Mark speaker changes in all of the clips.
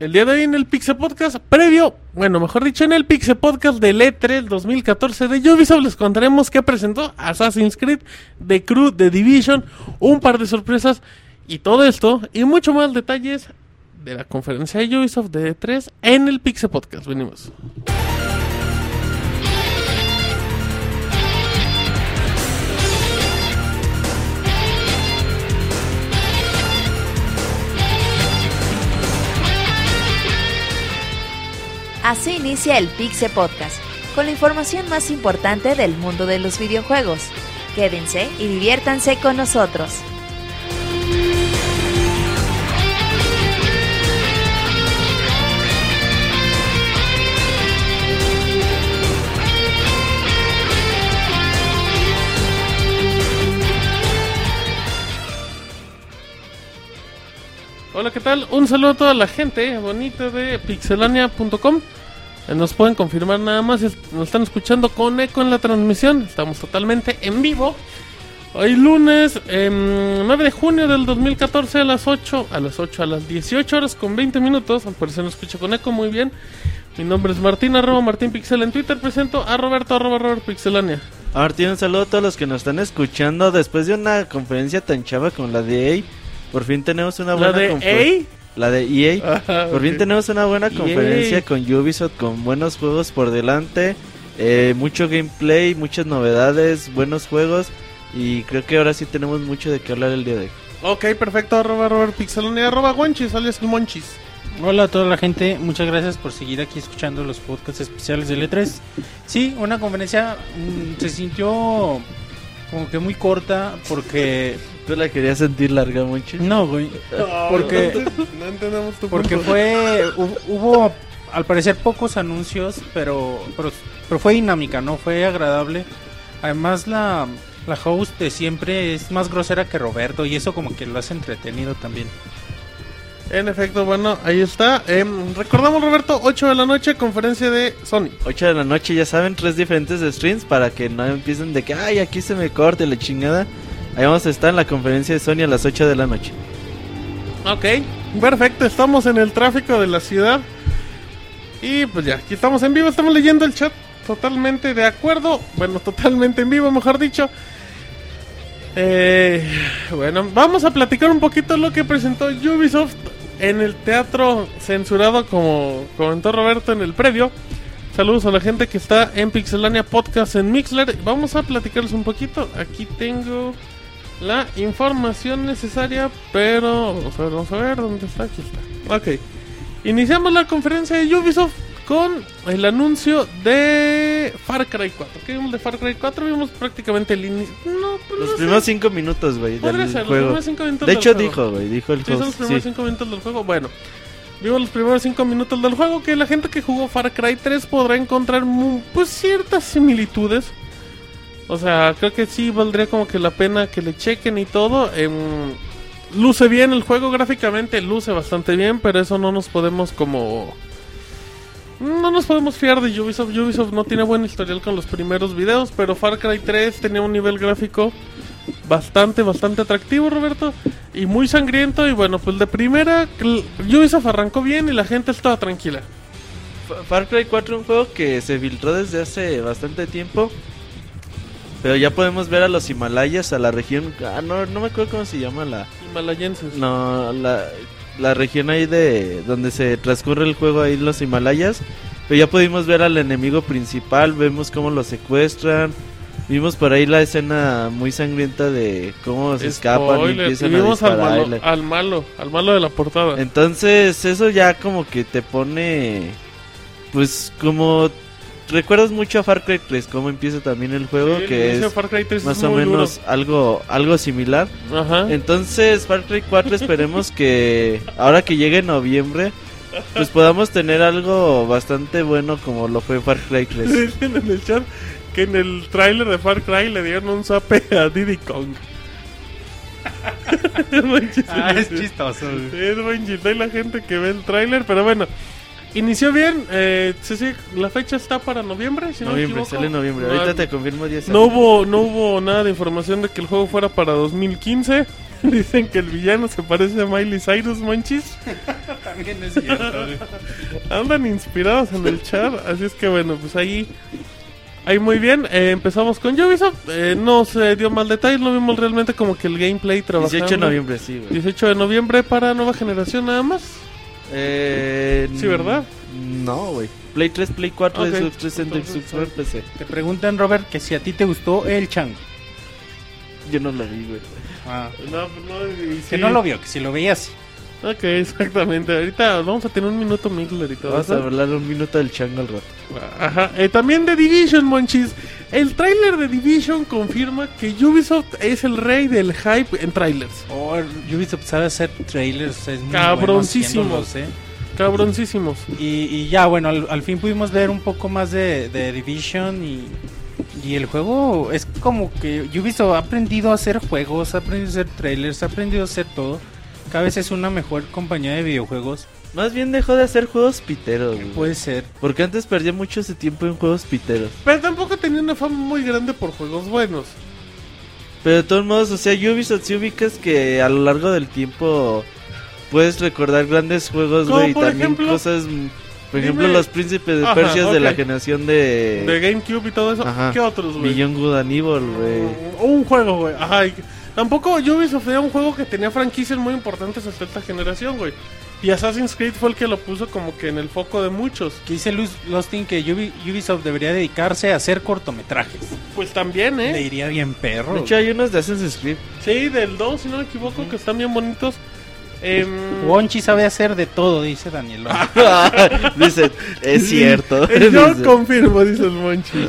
Speaker 1: El día de hoy en el Pixel Podcast previo, bueno, mejor dicho, en el Pixel Podcast del E3 2014 de Ubisoft les contaremos que presentó Assassin's Creed, The Crew, The Division, un par de sorpresas y todo esto y mucho más detalles de la conferencia de Ubisoft de E3 en el Pixel Podcast. Venimos.
Speaker 2: Así inicia el Pixe Podcast, con la información más importante del mundo de los videojuegos. Quédense y diviértanse con nosotros.
Speaker 1: Hola, ¿qué tal? Un saludo a toda la gente bonita de pixelania.com. Eh, Nos pueden confirmar nada más, nos están escuchando con eco en la transmisión. Estamos totalmente en vivo. Hoy lunes em, 9 de junio del 2014 a las 8, a las 8, a las 18 horas con 20 minutos. Al parecer nos escucha con eco muy bien. Mi nombre es Martín, arroba Martín Pixel en Twitter. Presento a Roberto, arroba Robert Pixelania.
Speaker 3: Martín, un saludo a todos los que nos están escuchando. Después de una conferencia tan chava como la de EA, por fin tenemos una
Speaker 1: La
Speaker 3: buena
Speaker 1: de
Speaker 3: confer- La de EA.
Speaker 1: Ajá,
Speaker 3: Por fin
Speaker 1: ok.
Speaker 3: tenemos una buena
Speaker 1: EA.
Speaker 3: conferencia con Ubisoft, con buenos juegos por delante, eh, mucho gameplay, muchas novedades, buenos juegos. Y creo que ahora sí tenemos mucho de qué hablar el día de hoy.
Speaker 1: Ok, perfecto, arroba Robert arroba Guanchis, alias el Monchis.
Speaker 4: Hola a toda la gente, muchas gracias por seguir aquí escuchando los podcasts especiales del E3. Sí, una conferencia mm, se sintió como que muy corta porque...
Speaker 3: ¿Tú la querías sentir larga, Monchi?
Speaker 4: No, güey. Porque,
Speaker 1: No entendemos tu
Speaker 4: porque
Speaker 1: punto.
Speaker 4: fue... hu- Hubo al parecer pocos anuncios, pero, pero, pero fue dinámica, ¿no? Fue agradable. Además la, la host de siempre es más grosera que Roberto y eso como que lo hace entretenido también.
Speaker 1: En efecto, bueno, ahí está. Em, recordamos, Roberto, 8 de la noche, conferencia de Sony.
Speaker 3: 8 de la noche, ya saben, tres diferentes streams para que no empiecen de que, ay, aquí se me corte la chingada. Ahí vamos a estar en la conferencia de Sony a las 8 de la noche.
Speaker 1: Ok, perfecto, estamos en el tráfico de la ciudad. Y pues ya, aquí estamos en vivo, estamos leyendo el chat totalmente de acuerdo. Bueno, totalmente en vivo, mejor dicho. Eh, bueno, vamos a platicar un poquito lo que presentó Ubisoft en el teatro censurado, como comentó Roberto en el previo. Saludos a la gente que está en Pixelania Podcast en Mixler. Vamos a platicarles un poquito. Aquí tengo la información necesaria, pero vamos a ver, vamos a ver dónde está. Aquí está. Ok. Iniciamos la conferencia de Ubisoft con el anuncio de Far Cry 4. ¿Qué vimos de Far Cry 4? Vimos prácticamente el inicio. No, pues
Speaker 3: Los
Speaker 1: no
Speaker 3: primeros 5 minutos, güey,
Speaker 1: Podría
Speaker 3: del
Speaker 1: ser, los
Speaker 3: juego.
Speaker 1: primeros cinco minutos
Speaker 3: De
Speaker 1: del
Speaker 3: hecho,
Speaker 1: juego.
Speaker 3: dijo, güey, dijo el
Speaker 1: Sí, son los primeros
Speaker 3: sí.
Speaker 1: 5 minutos del juego. Bueno, vimos los primeros 5 minutos del juego que la gente que jugó Far Cry 3 podrá encontrar pues ciertas similitudes. O sea, creo que sí valdría como que la pena que le chequen y todo. Em, luce bien el juego gráficamente, luce bastante bien, pero eso no nos podemos como... No nos podemos fiar de Ubisoft. Ubisoft no tiene buen historial con los primeros videos, pero Far Cry 3 tenía un nivel gráfico bastante, bastante atractivo, Roberto. Y muy sangriento. Y bueno, pues de primera, Ubisoft arrancó bien y la gente estaba tranquila.
Speaker 3: Fa- Far Cry 4 un juego que se filtró desde hace bastante tiempo. Pero ya podemos ver a los Himalayas, a la región... Ah, no, no me acuerdo cómo se llama la...
Speaker 1: Himalayenses.
Speaker 3: No, la, la región ahí de donde se transcurre el juego ahí los Himalayas. Pero ya pudimos ver al enemigo principal, vemos cómo lo secuestran. Vimos por ahí la escena muy sangrienta de cómo se escapan y empiezan
Speaker 1: y vimos
Speaker 3: a
Speaker 1: al malo, al malo, al malo de la portada.
Speaker 3: Entonces, eso ya como que te pone. Pues como. Recuerdas mucho a Far Cry 3, cómo empieza también el juego,
Speaker 1: Sí,
Speaker 3: que es
Speaker 1: Far Cry 3 es
Speaker 3: más o
Speaker 1: duro.
Speaker 3: menos algo, algo similar.
Speaker 1: Ajá.
Speaker 3: Entonces, Far Cry 4 esperemos que ahora que llegue noviembre, pues podamos tener algo bastante bueno como lo fue Far Cry 3.
Speaker 1: Dicen en el chat que en el tráiler de Far Cry le dieron un zape a Diddy Kong.
Speaker 4: Ah, es chistoso.
Speaker 1: Es buen chiste. Hay la gente que ve el tráiler, pero bueno. Inició bien. Eh, sí, sí, la fecha está para noviembre, si no me
Speaker 3: noviembre,
Speaker 1: equivoco.
Speaker 3: sale noviembre.
Speaker 1: No,
Speaker 3: Ahorita te confirmo 10
Speaker 1: No hubo, no hubo nada de información de que el juego fuera para 2015. Dicen que el villano se parece a Miley Cyrus, manchis.
Speaker 4: También es cierto.
Speaker 1: Andan inspirados en el chat, así es que bueno, pues ahí, ahí muy bien. Eh, empezamos con Ubisoft, eh, no se dio mal detalle, no vimos realmente como que el gameplay trabajando.
Speaker 3: 18 de noviembre, sí, güey.
Speaker 1: 18 de noviembre para nueva generación nada más.
Speaker 3: Eh,
Speaker 1: Sí, ¿verdad?
Speaker 3: No, güey. Play 3, Play 4,
Speaker 1: Ok.
Speaker 3: Xbox 360,
Speaker 1: Entonces,
Speaker 3: Xbox One, PC.
Speaker 4: Te preguntan, Robert, que si a ti te gustó el chango.
Speaker 3: Yo no lo vi, güey.
Speaker 4: Ah,
Speaker 1: No, pues no, y
Speaker 4: que
Speaker 1: sí.
Speaker 4: no lo vio, que si lo veías.
Speaker 1: Ok, exactamente. Ahorita vamos a tener un minuto y todo
Speaker 3: Vamos a hablar un minuto del chango al rato.
Speaker 1: Ajá. Eh, también de Division, monchis. El tráiler de Division confirma que Ubisoft es el rey del hype en trailers.
Speaker 4: Oh, Ubisoft sabe hacer trailers. Es muy
Speaker 1: Cabroncísimos.
Speaker 4: bueno ¿eh?
Speaker 1: Cabroncísimos.
Speaker 4: Y, y ya, bueno, al, al fin pudimos ver un poco más de, de Division y, y el juego es como que Ubisoft ha aprendido a hacer juegos, ha aprendido a hacer trailers, ha aprendido a hacer todo. Cada vez es una mejor compañía de videojuegos.
Speaker 3: Más bien dejó de hacer juegos piteros, güey.
Speaker 4: Puede ser.
Speaker 3: Porque antes perdía mucho ese tiempo en juegos piteros.
Speaker 1: Pero tampoco tenía una fama muy grande por juegos buenos.
Speaker 3: Pero de todos modos, o sea, Ubisoft sí ubicas que a lo largo del tiempo puedes recordar grandes juegos, güey, y también
Speaker 1: ejemplo,
Speaker 3: cosas... mm, Por ejemplo, los príncipes de
Speaker 1: Ajá,
Speaker 3: Persia de la generación de...
Speaker 1: De GameCube y todo eso.
Speaker 3: Ajá.
Speaker 1: ¿Qué otros, güey?
Speaker 3: Beyond Good and Evil, güey.
Speaker 1: Un juego, güey. Ajá. y- Tampoco Ubisoft era un juego que tenía franquicias muy importantes hasta esta generación, güey. Y Assassin's Creed fue el que lo puso como que en el foco de muchos.
Speaker 4: Que dice Luz Lostin que Ubi- Ubisoft debería dedicarse a hacer cortometrajes.
Speaker 1: Pues también, ¿eh?
Speaker 4: Le iría bien perro.
Speaker 3: De hecho, hay unos de Assassin's Creed.
Speaker 1: Sí, del 2, si no me equivoco, que están bien bonitos. Em,
Speaker 4: Wonchi sabe hacer de todo, dice Daniel.
Speaker 3: Dice, es cierto.
Speaker 1: eh, Yo
Speaker 3: Dice.
Speaker 1: confirmo, dice el Monchi.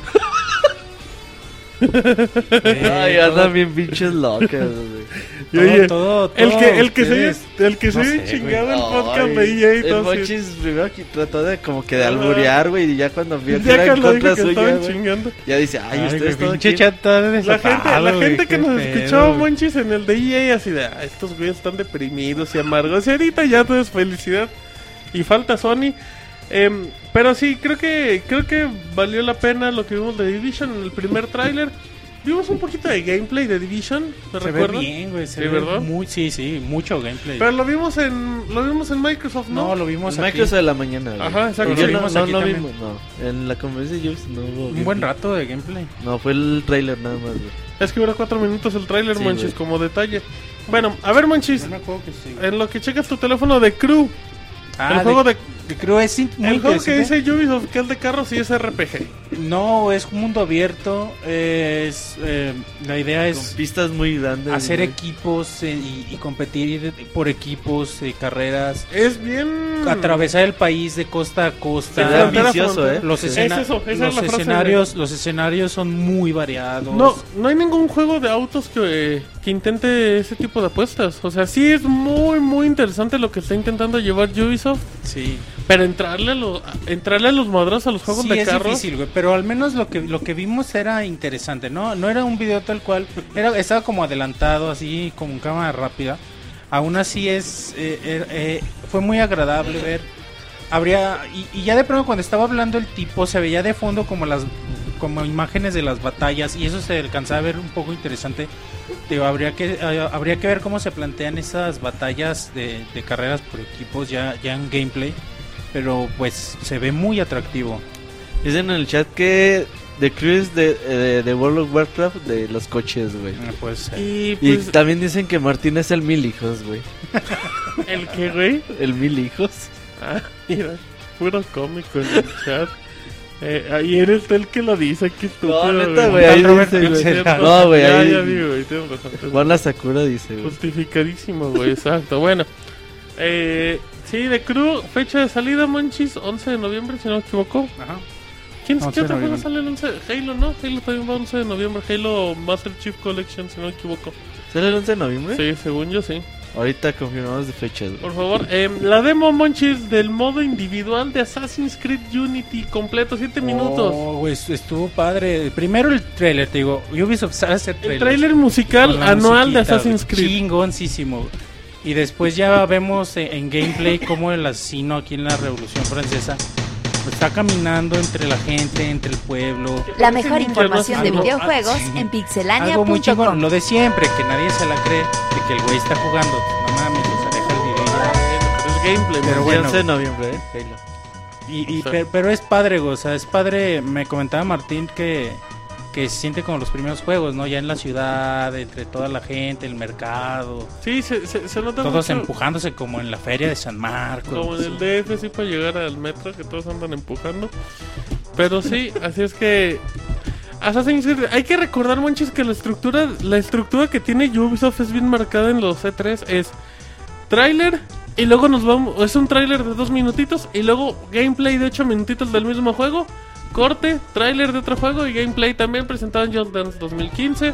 Speaker 3: Ay, andan bien pinches locas, güey.
Speaker 1: El que, el que se el que se
Speaker 4: no
Speaker 1: oye
Speaker 4: sé,
Speaker 1: chingado el podcast de EA y
Speaker 3: El
Speaker 1: todo así.
Speaker 3: Monchis primero que trató de como que de alburear, güey, y ya cuando vio que era en contra suya,
Speaker 1: estaban
Speaker 3: güey,
Speaker 1: chingando.
Speaker 3: ya dice, ay,
Speaker 4: Ay,
Speaker 3: ustedes todo
Speaker 1: La gente, la gente que nos
Speaker 4: güey.
Speaker 1: Monchis en el de EA así de, "Ah, estos güeyes están deprimidos y amargos. Y ahorita ya todo es felicidad. Y falta Sony. Em, pero sí, creo que creo que valió la pena lo que vimos de Division en el primer tráiler. Vimos un poquito de gameplay de Division, ¿me
Speaker 4: Se ve bien, güey. Se
Speaker 1: Sí,
Speaker 4: ve
Speaker 1: ¿verdad?
Speaker 4: Muy, sí, sí, mucho gameplay.
Speaker 1: Pero lo vimos en lo vimos en Microsoft, ¿no?
Speaker 4: no, lo vimos
Speaker 3: En
Speaker 4: aquí.
Speaker 3: Microsoft de la mañana, güey.
Speaker 1: Ajá, exacto. Lo
Speaker 3: no,
Speaker 4: vimos
Speaker 3: no,
Speaker 4: aquí
Speaker 3: no
Speaker 4: también.
Speaker 3: vimos, no. En la conferencia de Ubisoft no hubo
Speaker 4: Un buen rato de gameplay.
Speaker 3: No, fue el trailer nada más, güey.
Speaker 1: Es que dura cuatro minutos el tráiler,
Speaker 3: Sí,
Speaker 1: Monchis,
Speaker 3: güey.
Speaker 1: como detalle. Bueno, a ver, Monchis,
Speaker 4: Yo me acuerdo que sí.
Speaker 1: en lo que checas tu teléfono de Crew,
Speaker 4: Ah,
Speaker 1: el juego de,
Speaker 4: de Crew es in- muy
Speaker 1: el juego que dice Ubisoft que es de carros y es RPG.
Speaker 4: No, es un mundo abierto. Es, eh, la idea
Speaker 3: Con
Speaker 4: es
Speaker 3: pistas muy grandes.
Speaker 4: hacer
Speaker 3: güey.
Speaker 4: equipos eh, y, y competir por equipos, eh, carreras.
Speaker 1: Es bien
Speaker 4: Atravesar el país de costa a costa.
Speaker 1: a
Speaker 3: ambicioso. ¿eh?
Speaker 4: Los,
Speaker 3: Sí.
Speaker 4: escena-
Speaker 1: Es eso, esa es
Speaker 4: los
Speaker 1: la frase
Speaker 4: escenarios, los escenarios son muy variados.
Speaker 1: No, no hay ningún juego de autos que, que intente ese tipo de apuestas. O sea, sí es muy, muy interesante lo que está intentando llevar Ubisoft.
Speaker 4: sí.
Speaker 1: Pero entrarle a, lo- a- entrarle a los madrazos a los juegos
Speaker 4: Sí,
Speaker 1: de
Speaker 4: es
Speaker 1: carros.
Speaker 4: difícil, güey, pero al menos lo que lo que vimos era interesante, ¿no? No era un video tal cual, era estaba como adelantado, así como en cámara rápida. Aún así es eh, eh, eh, fue muy agradable ver. Habría y, y ya de pronto cuando estaba hablando el tipo se veía de fondo como las como imágenes de las batallas y eso se alcanzaba a ver un poco interesante. Digo, habría que eh, habría que ver cómo se plantean esas batallas de, de carreras por equipos ya ya en gameplay, pero pues se ve muy atractivo.
Speaker 3: Dicen en el chat que The es de, de, de World of Warcraft de los coches, güey.
Speaker 4: Ser.
Speaker 1: Y
Speaker 3: Y
Speaker 1: pues,
Speaker 3: también dicen que Martín es el mil hijos, güey.
Speaker 1: el que, güey.
Speaker 3: El mil hijos.
Speaker 1: Ah, mira, puro cómico en el chat. Eh, ahí eres tú el que lo dice, qué estúpido.
Speaker 3: No, neta, güey. Ahí dice, güey. No, güey.
Speaker 1: Ya,
Speaker 3: Ahí.
Speaker 1: ya vi, güey, tienes razón.
Speaker 3: Juan la Sakura dice, güey.
Speaker 1: Justificadísimo, güey, exacto. Bueno, eh, sí, de Crew, fecha de salida, Monchis, 11 de noviembre, si no me equivoco.
Speaker 4: Ajá.
Speaker 1: ¿Quién
Speaker 4: 11
Speaker 1: qué otro juego sale el 11? Halo, ¿no? Halo también va 11 de noviembre. Halo Master Chief Collection, si no me equivoco.
Speaker 3: ¿Sale el 11 de noviembre?
Speaker 1: Sí, según yo, sí.
Speaker 3: Ahorita confirmamos de fechas, güey.
Speaker 1: Por favor, eh, la demo, Monchis, del modo individual de Assassin's Creed Unity, completo, 7 minutos.
Speaker 4: Oh, güey, est- estuvo padre. Primero el trailer, te digo. Ubisoft sabe hacer
Speaker 1: El
Speaker 4: trailers.
Speaker 1: tráiler musical
Speaker 4: Con la
Speaker 1: anual de Assassin's
Speaker 4: güey,
Speaker 1: Creed.
Speaker 4: Chingoncísimo. Y después ya vemos en, en gameplay cómo el asesino aquí en la Revolución Francesa está caminando entre la gente, entre el pueblo.
Speaker 2: La mejor información de videojuegos
Speaker 4: ah, sí.
Speaker 2: en
Speaker 4: Algo muy chingón,
Speaker 2: pixelania.com.
Speaker 4: lo de siempre, que nadie se la cree, de que el güey está jugando. No mames, o sea, deja el video y ya.
Speaker 1: Es gameplay,
Speaker 4: Pero bueno.
Speaker 3: 11 de noviembre, ¿eh?
Speaker 4: Y, y
Speaker 1: O sea-
Speaker 4: pe- pero, es padre, güey, o sea, es padre. Me comentaba Martín que, que se siente como los primeros juegos, ¿no? Ya en la ciudad, entre toda la gente, el mercado,
Speaker 1: Sí, se, se, se nota
Speaker 4: todos
Speaker 1: mucho
Speaker 4: empujándose como en la feria de San Marcos.
Speaker 1: como en el DF, sí, para llegar al metro, que todos andan empujando. Pero sí, así es que... Assassin's Creed, hay que recordar, manches, que la estructura, la estructura que tiene Ubisoft es bien marcada en los E3. Es tráiler y luego nos vamos... Es un tráiler de dos minutitos y luego gameplay de ocho minutitos del mismo juego. Corte, tráiler de otro juego y gameplay también presentado en Just Dance 2015.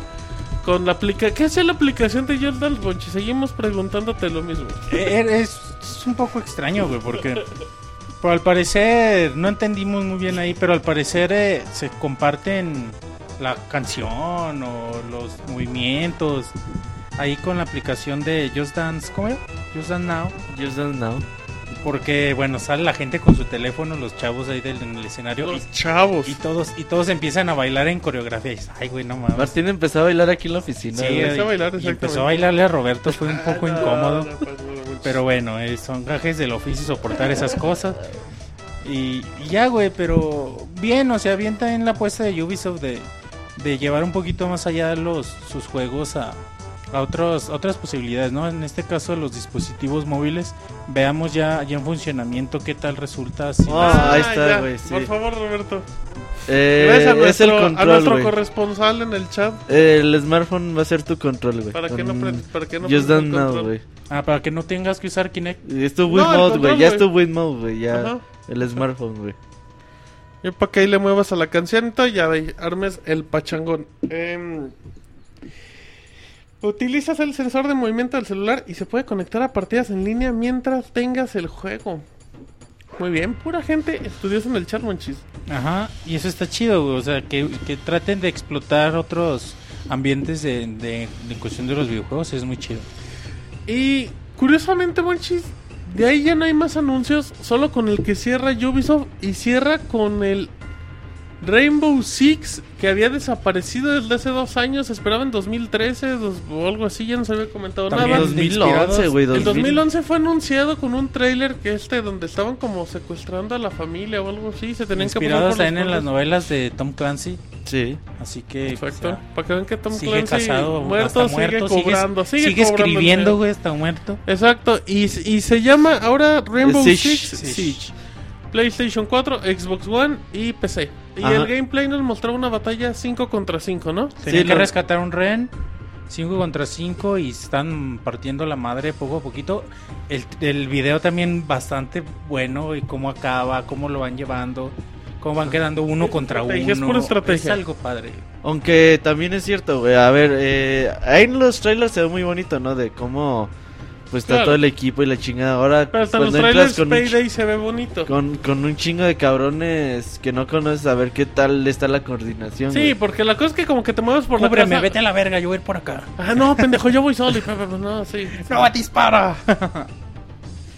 Speaker 1: Con la aplicación... ¿Qué hace la aplicación de Just Dance, Bonchi? Seguimos preguntándote lo mismo.
Speaker 4: Eh, eh, Es, es un poco extraño, güey, porque pero al parecer, no entendimos muy bien ahí, pero al parecer eh, se comparten la canción o los movimientos ahí con la aplicación de Just Dance, ¿cómo era? Just Dance Now.
Speaker 3: Just Dance Now.
Speaker 4: Porque, bueno, sale la gente con su teléfono, los chavos ahí del, en el escenario,
Speaker 1: Los chavos.
Speaker 4: y, y todos y todos empiezan a bailar en coreografía. Y dices, ay, güey, no mames.
Speaker 3: Martín empezó a bailar aquí en la oficina.
Speaker 4: Sí,
Speaker 3: güey.
Speaker 1: empezó a bailar,
Speaker 4: y empezó a bailarle a Roberto, fue un poco incómodo.
Speaker 1: Ah, no, no, mucho.
Speaker 4: Pero bueno, eh, son gajes del oficio soportar esas cosas. Y, y ya, güey, pero bien, o sea, bien también la apuesta de Ubisoft de, de llevar un poquito más allá los, sus juegos a, a otros, otras posibilidades, ¿no? En este caso, los dispositivos móviles. Veamos ya, ya en funcionamiento qué tal resulta. si-
Speaker 3: Ah, ahí está, güey, sí.
Speaker 1: Por favor, Roberto.
Speaker 3: Eh,
Speaker 1: Gracias a
Speaker 3: es
Speaker 1: nuestro,
Speaker 3: el
Speaker 1: a
Speaker 3: control,
Speaker 1: nuestro corresponsal en el chat.
Speaker 3: El smartphone va a ser tu control, güey.
Speaker 1: Para que no
Speaker 3: Con
Speaker 1: pre- para que no
Speaker 3: Just
Speaker 1: el
Speaker 3: güey.
Speaker 4: Ah, para que no tengas que usar Kinect.
Speaker 3: Es tu
Speaker 1: No,
Speaker 3: Wiimote,
Speaker 1: el
Speaker 3: güey. Ya es tu Wiimote, güey. Ya.
Speaker 1: Ajá.
Speaker 3: El smartphone, güey.
Speaker 1: Y para que ahí le muevas a la canción y ya armes el pachangón. Em, utilizas el sensor de movimiento del celular y se puede conectar a partidas en línea mientras tengas el juego. Muy bien, pura gente estudiosa en el chat, manchis.
Speaker 4: Ajá, y eso está chido, güey. O sea, que, que traten de explotar otros ambientes de, de, de cuestión de los videojuegos es muy chido.
Speaker 1: Y curiosamente, Monchis, de ahí ya no hay más anuncios, solo con el que cierra Ubisoft y cierra con el Rainbow Six que había desaparecido desde hace dos años, esperaba en 2013 dos- o algo así, ya no se había comentado
Speaker 4: También
Speaker 1: nada.
Speaker 4: los
Speaker 3: 2011, güey.
Speaker 1: El
Speaker 3: 2000.
Speaker 1: 2011 fue anunciado con un trailer que este donde estaban como secuestrando a la familia o algo así, se tenían que
Speaker 4: Inspirados también en las novelas de Tom Clancy.
Speaker 3: Sí.
Speaker 4: Así que.
Speaker 1: Exacto,
Speaker 4: o sea,
Speaker 1: para que vean que Tom
Speaker 4: sigue
Speaker 1: Clancy
Speaker 4: casado,
Speaker 1: muerto,
Speaker 4: hasta
Speaker 1: sigue
Speaker 4: muerto, sigue-
Speaker 1: cobrando, sigue,
Speaker 4: sigue
Speaker 1: cobrando el
Speaker 4: escribiendo, güey, está muerto.
Speaker 1: Exacto, y, y se llama ahora Rainbow
Speaker 3: Siege.
Speaker 1: Six
Speaker 4: Siege.
Speaker 1: Siege. PlayStation 4, Xbox One y PC. Y
Speaker 3: Ajá.
Speaker 1: el gameplay nos mostró una batalla 5 contra 5, ¿no?
Speaker 4: Tenían
Speaker 3: Sí,
Speaker 4: que
Speaker 3: lo-
Speaker 4: rescatar un ren. 5 contra 5 y están partiendo la madre poco a poquito. El, el video también bastante bueno y cómo acaba, cómo lo van llevando, cómo van quedando uno contra uno.
Speaker 1: es pura estrategia.
Speaker 4: Es algo padre.
Speaker 3: Aunque también es cierto, güey. A ver, eh, ahí en los trailers se ve muy bonito, ¿no? De cómo pues está
Speaker 1: Claro.
Speaker 3: todo el equipo y la chingada. Ahora
Speaker 1: Pero hasta los trailers
Speaker 3: con
Speaker 1: Payday se ve bonito.
Speaker 3: con, con un chingo de cabrones que no conoces a ver qué tal está la coordinación.
Speaker 1: Sí,
Speaker 3: güey.
Speaker 1: porque la cosa es que como que te mueves por la
Speaker 4: Cúbreme,
Speaker 1: casa.
Speaker 4: vete a la verga, yo voy a ir por acá.
Speaker 1: Ah, no, pendejo, yo voy solo. y pa, No, sí.
Speaker 4: ¡No, dispara!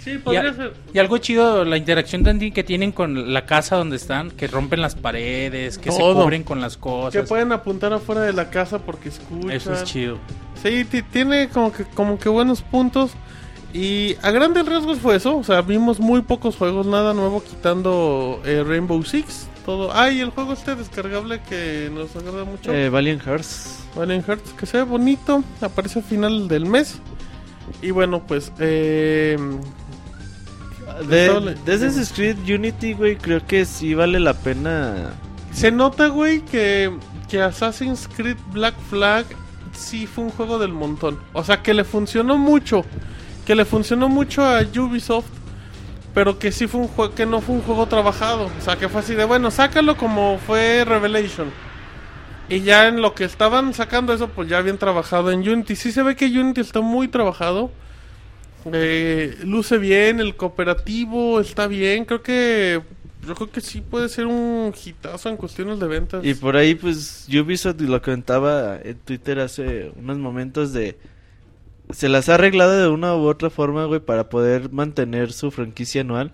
Speaker 1: Sí,
Speaker 4: Y,
Speaker 1: podría
Speaker 4: a-
Speaker 1: ser.
Speaker 4: y algo chido, la interacción también que tienen con la casa donde están, que rompen las paredes, que
Speaker 1: Todo.
Speaker 4: se cubren con las
Speaker 1: Que
Speaker 4: cosas.
Speaker 1: pueden apuntar afuera de la casa porque escuchan.
Speaker 4: Eso es chido.
Speaker 1: Sí, ti- tiene como que, como que buenos puntos. Y a grandes riesgos fue eso. O sea, vimos muy pocos juegos, nada nuevo quitando eh, Rainbow Six. Todo. Ah, y el juego este descargable que nos agrada mucho.
Speaker 3: Eh, Valiant Hearts.
Speaker 1: Valiant Hearts, que se ve bonito. Aparece a final del mes. Y bueno, pues. Eh,
Speaker 3: De,
Speaker 1: Estaba-
Speaker 3: de Assassin's Creed Unity, güey, creo que sí vale la pena.
Speaker 1: se nota, güey, que, que Assassin's Creed Black Flag sí fue un juego del montón. O sea, que le funcionó mucho. Que le funcionó mucho a Ubisoft. Pero que sí fue un juego que no fue un juego trabajado. O sea, que fue así de bueno, sácalo como fue Revelation. Y ya en lo que estaban sacando eso, pues ya habían trabajado en Unity. Sí se ve que Unity está muy trabajado. Eh, luce bien, el cooperativo está bien. Creo que yo creo que sí puede ser un hitazo en cuestiones de ventas.
Speaker 3: Y por ahí, pues, Ubisoft lo comentaba en Twitter hace unos momentos de se las ha arreglado de una u otra forma, güey, para poder mantener su franquicia anual.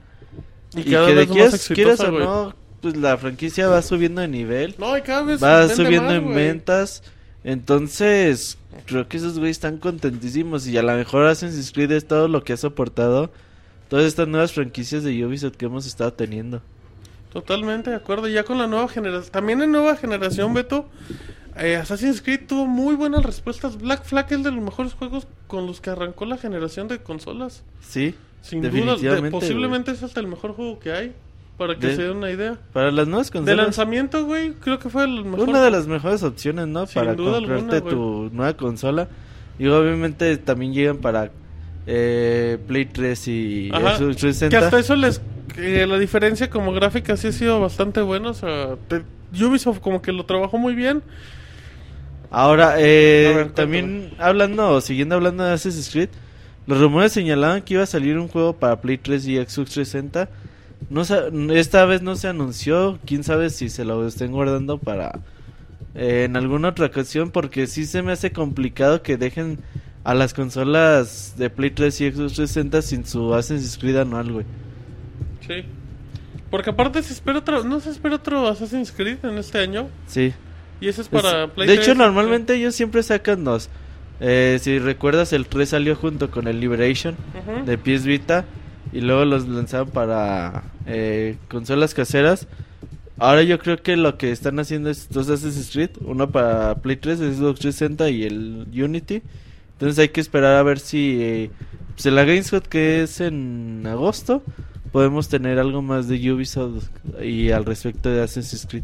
Speaker 3: Y,
Speaker 1: cada
Speaker 3: que de
Speaker 1: vez
Speaker 3: quieras,
Speaker 1: exitosa,
Speaker 3: quieras o
Speaker 1: güey.
Speaker 3: no, pues la franquicia va subiendo de nivel.
Speaker 1: No, y cada vez
Speaker 3: va subiendo
Speaker 1: más,
Speaker 3: en
Speaker 1: güey.
Speaker 3: ventas. Entonces, creo que esos güeyes están contentísimos. Y a lo mejor Assassin's Creed es todo lo que ha soportado todas estas nuevas franquicias de Ubisoft que hemos estado teniendo.
Speaker 1: Totalmente de acuerdo. Ya con la nueva generación. También en nueva generación, Beto. eh, Assassin's Creed tuvo muy buenas respuestas. Black Flag es de los mejores juegos con los que arrancó la generación de consolas.
Speaker 3: Sí,
Speaker 1: Sin duda, de- posiblemente es hasta el mejor juego que hay. Para que
Speaker 3: De-
Speaker 1: se den una idea.
Speaker 3: Para las nuevas
Speaker 1: De
Speaker 3: consolas.
Speaker 1: lanzamiento, güey, creo que fue el mejor.
Speaker 3: Una de las mejores opciones, ¿no?
Speaker 1: Sin
Speaker 3: para
Speaker 1: duda
Speaker 3: comprarte
Speaker 1: alguna,
Speaker 3: tu nueva consola. Y obviamente también llegan para eh, Play 3 y
Speaker 1: Ajá,
Speaker 3: Xbox
Speaker 1: Que
Speaker 3: 360.
Speaker 1: hasta eso les. Que la diferencia como gráfica sí ha sido bastante buena. O sea, te- Ubisoft como que lo trabajó muy bien.
Speaker 3: Ahora, eh,
Speaker 1: ver,
Speaker 3: también hablando, siguiendo hablando de Assassin's Creed, los rumores señalaban que iba a salir un juego para Play 3 y Xbox 360. No esta vez no se anunció, quién sabe si se lo estén guardando para eh, en alguna otra ocasión, porque sí se me hace complicado que dejen a las consolas de Play 3 y Xbox 360 sin su Assassin's Creed anual, güey.
Speaker 1: Sí. Porque aparte se espera otro. No se espera otro Assassin's Creed en este año.
Speaker 3: Sí.
Speaker 1: Y ese es
Speaker 3: Es-
Speaker 1: para Play
Speaker 3: de
Speaker 1: 3,
Speaker 3: hecho, normalmente ellos siempre sacan dos. Eh, si recuerdas, el 3 salió junto con el Liberation de PS Vita y luego los lanzaron para eh, consolas caseras. Ahora yo creo que lo que están haciendo es dos Assassin's Creed, uno para Play 3, Xbox 360 y el Unity. Entonces hay que esperar a ver si eh, pues en la Gamescom que es en agosto podemos tener algo más de Ubisoft y al respecto de Assassin's Creed.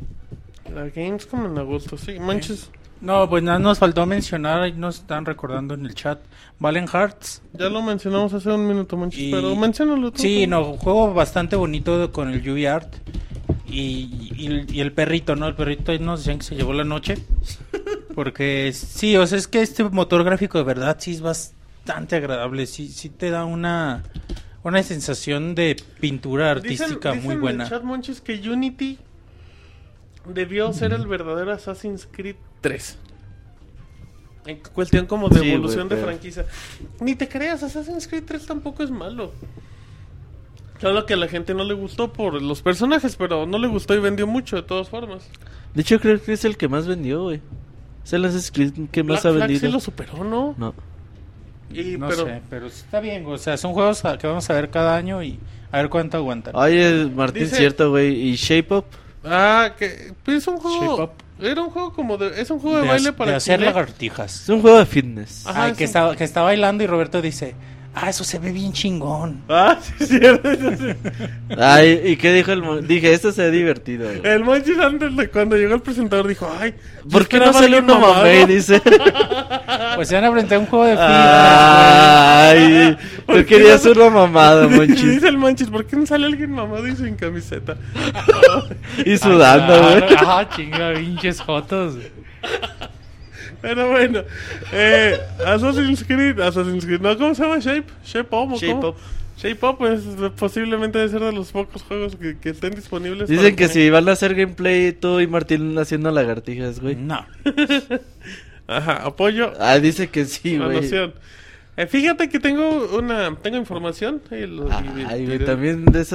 Speaker 1: La Gamescom en agosto, sí. Manches.
Speaker 4: No, pues nada nos faltó mencionar, ahí nos están recordando en el chat, Valen Hearts.
Speaker 1: Ya lo mencionamos hace un minuto, Manches.
Speaker 4: Y-
Speaker 1: Pero menciónalo tú.
Speaker 4: Sí, no, juego bastante bonito con el UV Art. Y, y el- y el perrito, ¿no? El perrito ahí nos decían que se llevó la noche. Porque sí, o sea, es que este motor gráfico de verdad sí es bastante agradable. Sí, sí te da una, una sensación de pintura artística
Speaker 1: Dicen-
Speaker 4: muy
Speaker 1: dicen
Speaker 4: buena.
Speaker 1: En el chat, Monchis, que Unity debió ser el verdadero Assassin's Creed 3. En cuestión como de
Speaker 3: Sí,
Speaker 1: evolución de
Speaker 3: pero-
Speaker 1: franquicia. Ni te creas, Assassin's Creed 3 tampoco es malo. Solo que a la gente no le gustó por los personajes, pero no le gustó y vendió mucho de todas formas.
Speaker 3: De hecho, creo que es el que más vendió, güey. Es el Assassin's Creed que más
Speaker 1: Black
Speaker 3: ha
Speaker 1: Flag
Speaker 3: vendido.
Speaker 1: sí lo superó, ¿no?
Speaker 3: No.
Speaker 1: Y,
Speaker 4: No
Speaker 1: pero,
Speaker 4: sé, pero sí está bien. O sea, son juegos que vamos a ver cada año y a ver cuánto aguantan.
Speaker 3: Oye, Martín,
Speaker 1: Dice-
Speaker 3: cierto, güey. ¿Y Shape Up?
Speaker 1: Ah, que pues es un
Speaker 4: Shape
Speaker 1: juego.
Speaker 4: Up.
Speaker 1: Era un juego como de. Es un juego de,
Speaker 4: de,
Speaker 1: baile para
Speaker 4: de hacer lagartijas.
Speaker 3: Es un juego de fitness.
Speaker 1: Ajá,
Speaker 4: Ay,
Speaker 1: es
Speaker 4: que,
Speaker 1: un-
Speaker 4: está, que está bailando y Roberto dice, ah, eso se ve bien chingón.
Speaker 1: Ah, sí, es cierto. sí.
Speaker 3: Ay, ¿y qué dijo el mo- Dije, esto se ve divertido, güey.
Speaker 1: El Monchis antes de cuando llegó el presentador dijo, ay,
Speaker 3: ¿Por qué no sale uno
Speaker 1: mamado".
Speaker 3: mamey? Dice.
Speaker 4: Pues se van a presentar un juego de fitness,
Speaker 3: Ay,
Speaker 1: ¿Por
Speaker 3: tú
Speaker 1: qué
Speaker 3: querías
Speaker 1: no?
Speaker 3: uno mamado, monchis.
Speaker 1: dice el Monchis, ¿por qué no sale alguien mamado y sin camiseta?
Speaker 3: Y
Speaker 4: güey.
Speaker 3: sudando, güey.
Speaker 4: Ah, chinga, pinches fotos.
Speaker 1: Pero bueno, eh, Assassin's Creed, Assassin's Creed, ¿no? ¿Cómo se llama? Shape, Shape Up, ¿o
Speaker 3: Shape
Speaker 1: cómo?
Speaker 3: Up.
Speaker 1: Shape Up, pues posiblemente debe ser de los pocos juegos que, que estén disponibles.
Speaker 3: Dicen que si van a hacer gameplay tú y Martín haciendo lagartijas, güey.
Speaker 4: No.
Speaker 1: Ajá, apoyo
Speaker 3: Ah, dice que sí, güey.
Speaker 1: Eh, fíjate que tengo una, tengo información. y lo- y-
Speaker 3: Ay,
Speaker 1: y-
Speaker 3: también de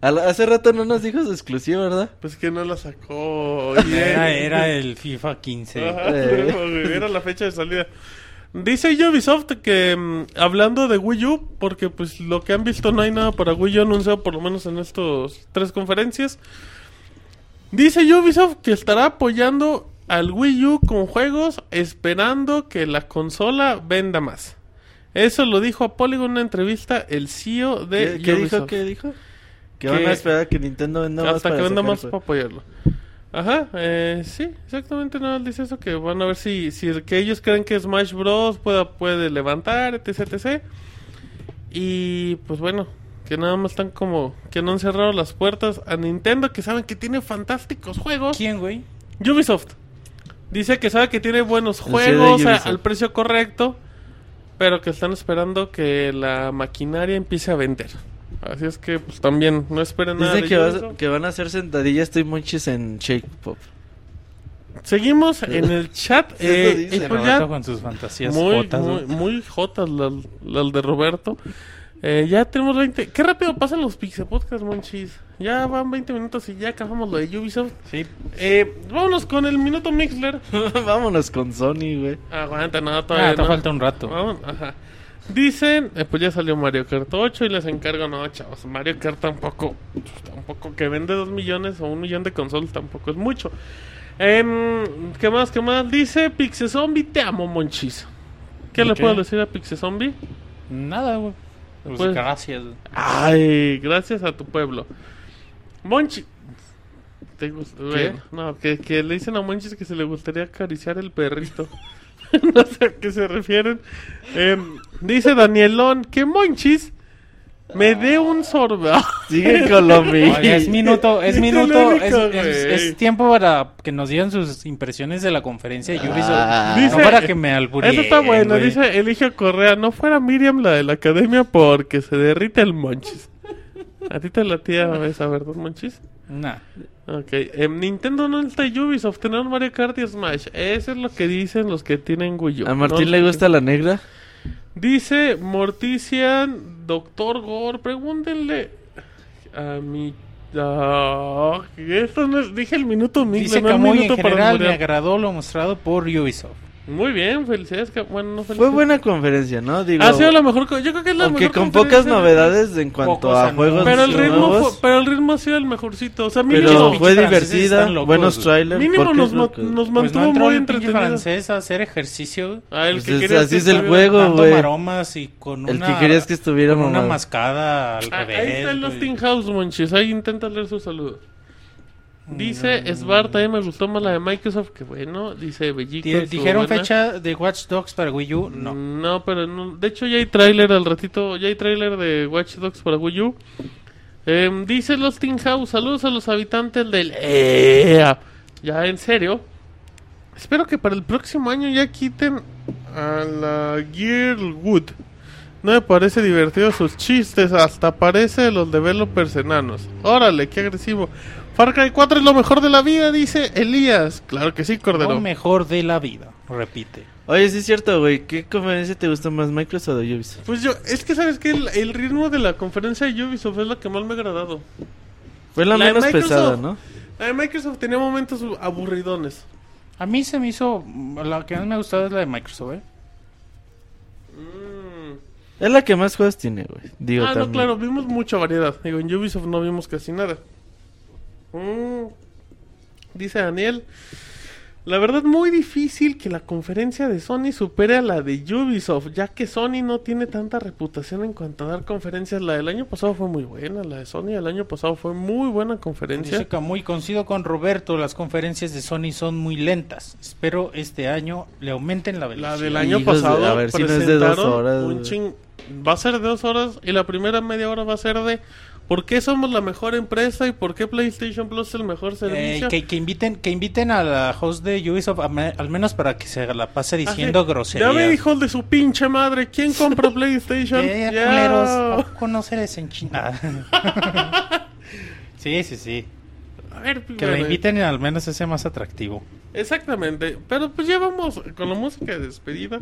Speaker 3: la- Hace rato no nos dijo su exclusiva, ¿verdad?
Speaker 1: Pues que no la sacó.
Speaker 4: Era, era el FIFA 15.
Speaker 1: Ajá,
Speaker 3: Eh.
Speaker 1: era la fecha de salida. Dice Ubisoft que mm, hablando de Wii U, porque pues lo que han visto no hay nada para Wii U anunciado por lo menos en estos tres conferencias. Dice Ubisoft que estará apoyando al Wii U con juegos esperando que la consola venda más. Eso lo dijo a Polygon en una entrevista el CEO de
Speaker 3: ¿Qué, qué dijo?
Speaker 1: Ubisoft.
Speaker 3: ¿Qué dijo? Que,
Speaker 1: Que-
Speaker 3: van a esperar a que Nintendo venda más.
Speaker 1: Hasta que
Speaker 3: para
Speaker 1: venda más para apoyarlo. Ajá, eh, sí, exactamente nada más dice eso, que van a ver si, si que ellos creen que Smash Bros. pueda, puede levantar, etc, etc. Y pues bueno, que nada más están como que no han cerrado las puertas a Nintendo, que saben que tiene fantásticos juegos.
Speaker 4: ¿Quién, güey?
Speaker 1: Ubisoft. Dice que sabe que tiene buenos
Speaker 3: de
Speaker 1: juegos a- al precio correcto, pero que están esperando que la maquinaria empiece a vender. Así es que pues también no esperen nada
Speaker 3: Dicen
Speaker 1: de
Speaker 3: que, vas- que van a hacer sentadillas estoy monchis en Shake Pop.
Speaker 1: seguimos en el chat. Eh,
Speaker 3: dice.
Speaker 1: eh, pues
Speaker 4: Roberto
Speaker 1: ya
Speaker 4: con sus fantasías
Speaker 1: muy,
Speaker 4: jotas,
Speaker 1: muy,
Speaker 4: ¿no?
Speaker 1: muy jotas las las de Roberto. Eh, ya tenemos 20. Qué rápido pasan los Pixel Podcast, monchis. Ya van 20 minutos y ya acabamos lo de Ubisoft.
Speaker 4: Sí,
Speaker 1: Eh, vámonos con el minuto Mixler.
Speaker 3: Vámonos con Sony, güey.
Speaker 1: Aguanta, no, todavía
Speaker 4: ah, te
Speaker 1: no.
Speaker 4: falta un rato.
Speaker 1: Ajá. Dicen, eh, pues ya salió Mario Kart 8 y les encargo, no, chavos, Mario Kart tampoco, tampoco que vende 2 millones o un millón de consolas tampoco es mucho. Em, ¿Qué más, qué más? Dice Pixe Zombie, te amo, monchis. ¿Qué
Speaker 4: ¿Y
Speaker 1: le
Speaker 4: qué?
Speaker 1: puedo decir a Pixe Zombie?
Speaker 4: Nada, güey. Pues
Speaker 1: Pues-
Speaker 4: gracias.
Speaker 1: Ay, gracias a tu pueblo. Monchi. ¿Te gusta? No, que, que le dicen a Monchis que se le gustaría acariciar el perrito. no sé a qué se refieren. Em, dice Danielón que Monchis me dé un sorbo.
Speaker 3: Sigue con lo mismo.
Speaker 4: Oye, es minuto, es
Speaker 1: Es
Speaker 4: minuto, es, es- es tiempo para que nos digan sus impresiones de la conferencia de Ubisoft.
Speaker 3: Ah.
Speaker 1: Dice-
Speaker 4: no para que me alburien,
Speaker 1: Eso está bueno.
Speaker 4: güey.
Speaker 1: Dice Eligio Correa. No fuera Miriam la de la academia porque se derrite el Monchis. A ti te latía esa, ¿verdad, Monchis?
Speaker 4: Nah.
Speaker 1: Ok, em, Nintendo no está Ubisoft, tener Mario Kart y Smash. Eso es lo que dicen los que tienen Wii U.
Speaker 3: ¿A Martín
Speaker 1: No
Speaker 3: le gusta la negra?
Speaker 1: Dice Mortician, Doctor Gore, pregúntenle a mi... Ah, esto no es- dije el minuto mil,
Speaker 4: Dice
Speaker 1: no
Speaker 4: Camuy en
Speaker 1: minuto para
Speaker 4: general me
Speaker 1: morir.
Speaker 4: agradó lo mostrado por Ubisoft.
Speaker 1: Muy bien, felicidades. Ca- Bueno, no
Speaker 3: Fue
Speaker 1: felicidades.
Speaker 3: buena conferencia, ¿no? Digo,
Speaker 1: Ha sido la mejor... Yo creo que es la
Speaker 3: aunque
Speaker 1: mejor
Speaker 3: con pocas novedades en cuanto a juegos
Speaker 1: Pero el ritmo,
Speaker 3: nuevos,
Speaker 1: fue- pero el ritmo ha sido el mejorcito. O sea,
Speaker 3: pero
Speaker 1: mínimo,
Speaker 4: los
Speaker 3: fue divertida,
Speaker 4: locos,
Speaker 3: buenos trailers.
Speaker 1: mínimo
Speaker 3: ¿por qué
Speaker 1: nos, ma-
Speaker 3: que-
Speaker 1: nos
Speaker 4: Pues no
Speaker 1: mantuvo
Speaker 4: entró
Speaker 1: muy
Speaker 4: el pinche
Speaker 1: entretenidos.
Speaker 4: francés a hacer ejercicio
Speaker 1: Ah, el
Speaker 3: Pues
Speaker 1: que
Speaker 3: es- así
Speaker 1: que
Speaker 3: es el juego. güey.
Speaker 4: maromas y con
Speaker 3: El
Speaker 4: una,
Speaker 3: que querías que estuviera
Speaker 4: con una mascada al
Speaker 1: Ah,
Speaker 4: revés.
Speaker 1: ahí está el. Austin House, monchis. Ahí intenta leer su saludo. Dice Svart, también me gustó más la de Microsoft, que bueno. Dice Bellico.
Speaker 4: Dijeron fecha de Watch Dogs para Wii U. No.
Speaker 1: No, pero no. De hecho, ya hay tráiler al ratito. Ya hay tráiler de Watch Dogs para Wii U. Em, dice el Austin House, saludos a los habitantes del... EA. Ya, en serio. Espero que para el próximo año ya quiten a la Gearwood. No me parece divertido sus chistes, hasta parece los developers enanos. Órale, qué agresivo. Far Cry 4 es lo mejor de la vida, dice Elías. Claro que sí, Cordero.
Speaker 4: Lo mejor de la vida. Repite.
Speaker 3: Oye, sí es cierto, güey. ¿Qué conferencia te gusta más, Microsoft o Ubisoft?
Speaker 1: Pues yo, es que sabes que el, el ritmo de la conferencia de Ubisoft es la que más me ha agradado.
Speaker 3: Fue la, menos pesada, ¿no?
Speaker 1: La de Microsoft tenía momentos aburridones.
Speaker 4: A mí se me hizo. La que más me ha gustado es la de Microsoft, ¿eh?
Speaker 1: Mm.
Speaker 3: Es la que más juegos tiene, güey. Digo,
Speaker 1: Ah, no, claro, vimos mucha variedad. Digo, en Ubisoft no vimos casi nada. Mm. Dice Daniel. La verdad, muy difícil que la conferencia de Sony supere a la de Ubisoft, ya que Sony no tiene tanta reputación en cuanto a dar conferencias. La del año pasado fue muy buena, la de Sony el año pasado fue muy buena conferencia.
Speaker 4: Dice Camuy, coincido con Roberto, las conferencias de Sony son muy lentas. Espero este año le aumenten la velocidad.
Speaker 1: La del año
Speaker 3: Hijos de-
Speaker 1: pasado
Speaker 3: a ver si no es de dos
Speaker 1: presentaron
Speaker 3: horas,
Speaker 1: un
Speaker 3: güey.
Speaker 1: chin- Va a ser de dos horas y la primera media hora va a ser de ¿por qué somos la mejor empresa y por qué PlayStation Plus es el mejor
Speaker 4: Eh,
Speaker 1: servicio?
Speaker 4: que, que inviten que inviten a la host de Ubisoft me- al menos para que se la pase diciendo
Speaker 1: Así,
Speaker 4: groserías.
Speaker 1: Ya ve, hijos de su pinche madre, ¿quién compra PlayStation?
Speaker 4: Ya,
Speaker 1: Ya.
Speaker 4: culeros, ¿a poco no se les enchina? sí, sí, sí.
Speaker 1: A ver,
Speaker 4: Que
Speaker 1: bueno,
Speaker 4: la inviten y al menos ese más atractivo.
Speaker 1: Exactamente, pero pues ya vamos con la música de despedida.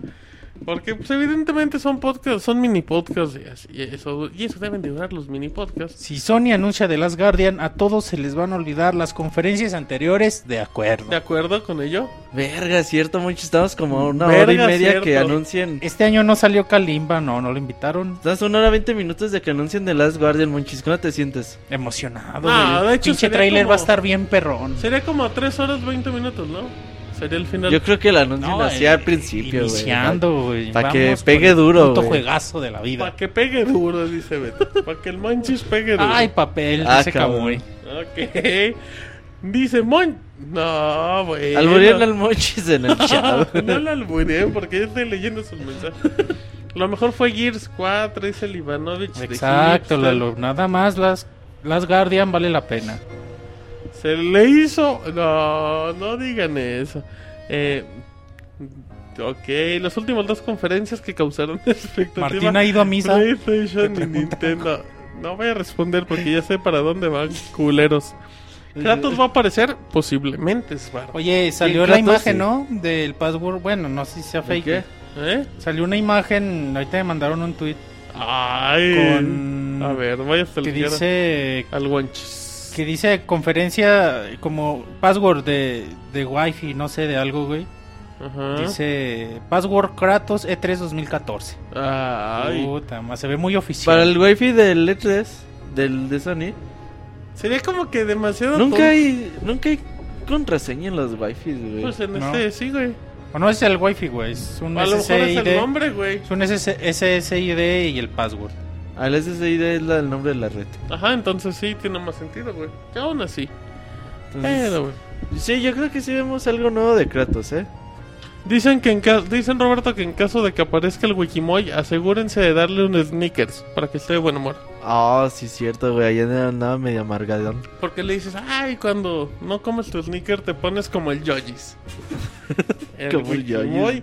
Speaker 1: Porque pues evidentemente son podcasts, son mini podcasts y, así- y eso, y eso deben de durar los mini podcasts.
Speaker 4: Si Sony anuncia The Last Guardian, a todos se les van a olvidar las conferencias anteriores, de acuerdo.
Speaker 1: ¿De acuerdo con ello?
Speaker 3: Verga, cierto, mucho. Estamos como a una hora y media
Speaker 1: cierto.
Speaker 3: que anuncien.
Speaker 4: Este año no salió Kalimba, no, no lo invitaron.
Speaker 3: Estás una hora veinte minutos de que anuncien The Last Guardian, Monchis. ¿Cómo te sientes?
Speaker 4: Emocionado.
Speaker 1: Ah,
Speaker 4: güey.
Speaker 1: de hecho
Speaker 4: Pinche
Speaker 1: sería
Speaker 4: trailer
Speaker 1: como-
Speaker 4: va a estar bien perrón.
Speaker 1: Sería como a 3 horas 20 minutos, ¿no? Sería el final.
Speaker 3: Yo creo que el anuncio
Speaker 4: No,
Speaker 3: así
Speaker 4: eh,
Speaker 3: al principio, güey.
Speaker 4: Iniciando, güey.
Speaker 3: Pa' que pegue duro,
Speaker 4: juegazo de la vida.
Speaker 1: Para que pegue duro, dice Beto. Para que el manchis pegue duro.
Speaker 4: Ay, papel,
Speaker 3: Ah,
Speaker 4: dice. Camuy.
Speaker 1: Ok. Dice Mon. No, güey.
Speaker 3: Alburean al Monchis en el chat.
Speaker 1: No lo alburé porque yo estoy leyendo sus mensajes. Lo mejor fue Gears 4, dice el Ivanovich.
Speaker 4: Exacto. Lalo, nada más las, las Guardian vale la pena.
Speaker 1: Se le hizo. No, no digan eso. Eh, ok, las últimas dos conferencias que causaron expectativa.
Speaker 4: Martín ha ido a misa.
Speaker 1: PlayStation y. Nintendo. No voy a responder porque ya sé para dónde van, culeros. Kratos va a aparecer, posiblemente es.
Speaker 4: Oye, salió la imagen,
Speaker 3: sí.
Speaker 4: ¿no? Del password. Bueno, no sé si sea
Speaker 3: ¿De
Speaker 4: fake.
Speaker 3: qué?
Speaker 1: ¿Eh?
Speaker 4: Salió una imagen, ahorita me mandaron un tweet
Speaker 1: Ay.
Speaker 4: con
Speaker 1: A ver, vaya hasta
Speaker 4: que
Speaker 1: el dice... al guanchis.
Speaker 4: Que dice conferencia como password de, de wifi, no sé, de algo, güey.
Speaker 1: Ajá.
Speaker 4: Dice password Kratos E E3 2014.
Speaker 1: Ay.
Speaker 4: Puta, se ve muy oficial.
Speaker 3: Para el wifi del E3, del de Sony,
Speaker 1: Sería como que demasiado.
Speaker 3: nunca
Speaker 1: tonto.
Speaker 3: hay, nunca hay contraseña en los wifis, güey.
Speaker 1: Pues en
Speaker 4: No.
Speaker 1: este sí, güey.
Speaker 4: O no es el wifi, güey, es un
Speaker 1: A lo mejor es
Speaker 4: SSID.
Speaker 1: el nombre, güey.
Speaker 4: Es un SS SSID y el password.
Speaker 3: Al SSID es la- el nombre de la red.
Speaker 1: Ajá, entonces sí tiene más sentido, güey. Que aún así.
Speaker 3: Entonces,
Speaker 1: Pero, güey.
Speaker 3: sí, yo creo que sí vemos algo nuevo de Kratos, ¿eh?
Speaker 1: Dicen que en ca- dicen Roberto que en caso de que aparezca el Wikimoy, asegúrense de darle un sneakers para que esté de buen humor.
Speaker 3: Ah, sí, cierto, güey. Ayer andaba medio amargadón.
Speaker 1: Porque le dices, ay, cuando no comes tu sneaker te pones como el Yojis.
Speaker 3: Como el
Speaker 1: Wikimoy.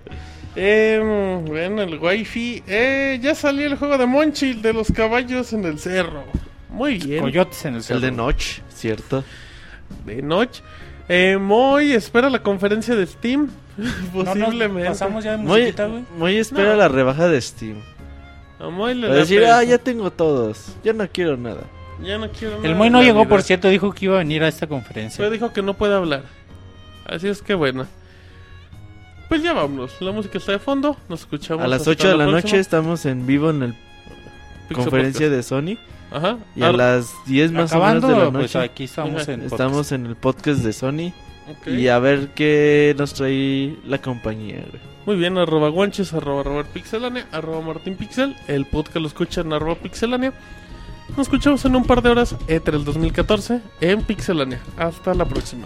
Speaker 1: Eh, bueno, el wifi. Eh, ya salió el juego de Monchil de los caballos en el cerro. Muy bien.
Speaker 4: Coyotes en el
Speaker 3: El
Speaker 4: cerro.
Speaker 3: de Notch, cierto.
Speaker 1: de noche. Eh, Moy espera la conferencia de Steam.
Speaker 4: No, no,
Speaker 1: Posiblemente.
Speaker 4: pasamos ya de
Speaker 3: Muy,
Speaker 4: musiquita, güey.
Speaker 3: muy espera
Speaker 1: No.
Speaker 3: la rebaja de Steam.
Speaker 1: A Moy le
Speaker 3: Va a
Speaker 1: da
Speaker 3: decir, ah, ya tengo todos. Ya no quiero nada.
Speaker 1: Ya no quiero
Speaker 4: El
Speaker 1: nada
Speaker 4: Moy
Speaker 1: de
Speaker 4: no llegó,
Speaker 1: vida.
Speaker 4: por cierto, dijo que iba a venir a esta conferencia.
Speaker 1: Pero dijo que no puede hablar. Así es que bueno. Pues ya vámonos. La música está de fondo. Nos escuchamos.
Speaker 3: A las
Speaker 1: hasta
Speaker 3: 8 de la
Speaker 1: próxima.
Speaker 3: noche estamos en vivo en el
Speaker 1: Pixel
Speaker 3: conferencia
Speaker 1: Podcast.
Speaker 3: de Sony.
Speaker 1: Ajá.
Speaker 3: Y a
Speaker 1: Ar-
Speaker 3: las 10 más
Speaker 4: Acabando,
Speaker 3: o menos de la
Speaker 4: pues
Speaker 3: noche
Speaker 4: aquí estamos
Speaker 1: Ajá.
Speaker 4: en
Speaker 3: estamos en el podcast de Sony.
Speaker 1: ok.
Speaker 3: Y a ver qué nos trae la compañía, güey.
Speaker 1: Muy bien, arroba guanches, arroba Robert Pixelania, arroba Martín Pixel. El podcast lo escuchan arroba Pixelania. Nos escuchamos en un par de horas, E3 2014, en Pixelania. Hasta la próxima.